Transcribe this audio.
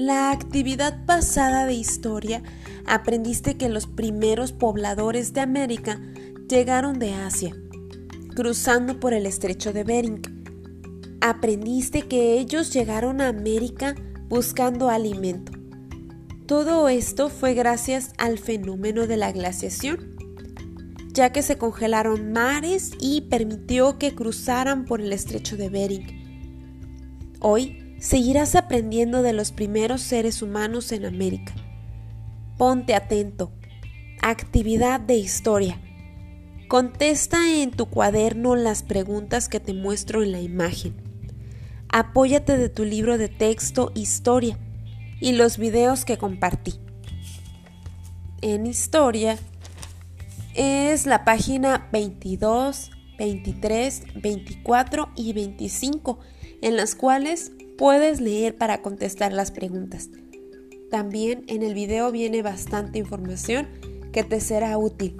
la actividad pasada de historia aprendiste que los primeros pobladores de América llegaron de Asia, cruzando por el estrecho de Bering. Aprendiste que ellos llegaron a América buscando alimento. Todo esto fue gracias al fenómeno de la glaciación, ya que se congelaron mares y permitió que cruzaran por el estrecho de Bering. Hoy seguirás aprendiendo de los primeros seres humanos en América. Ponte atento. Actividad de historia. Contesta en tu cuaderno las preguntas que te muestro en la imagen. Apóyate de tu libro de texto Historia y los videos que compartí. En Historia es la página 22, 23, 24 y 25 en las cuales puedes leer para contestar las preguntas. También en el video viene bastante información que te será útil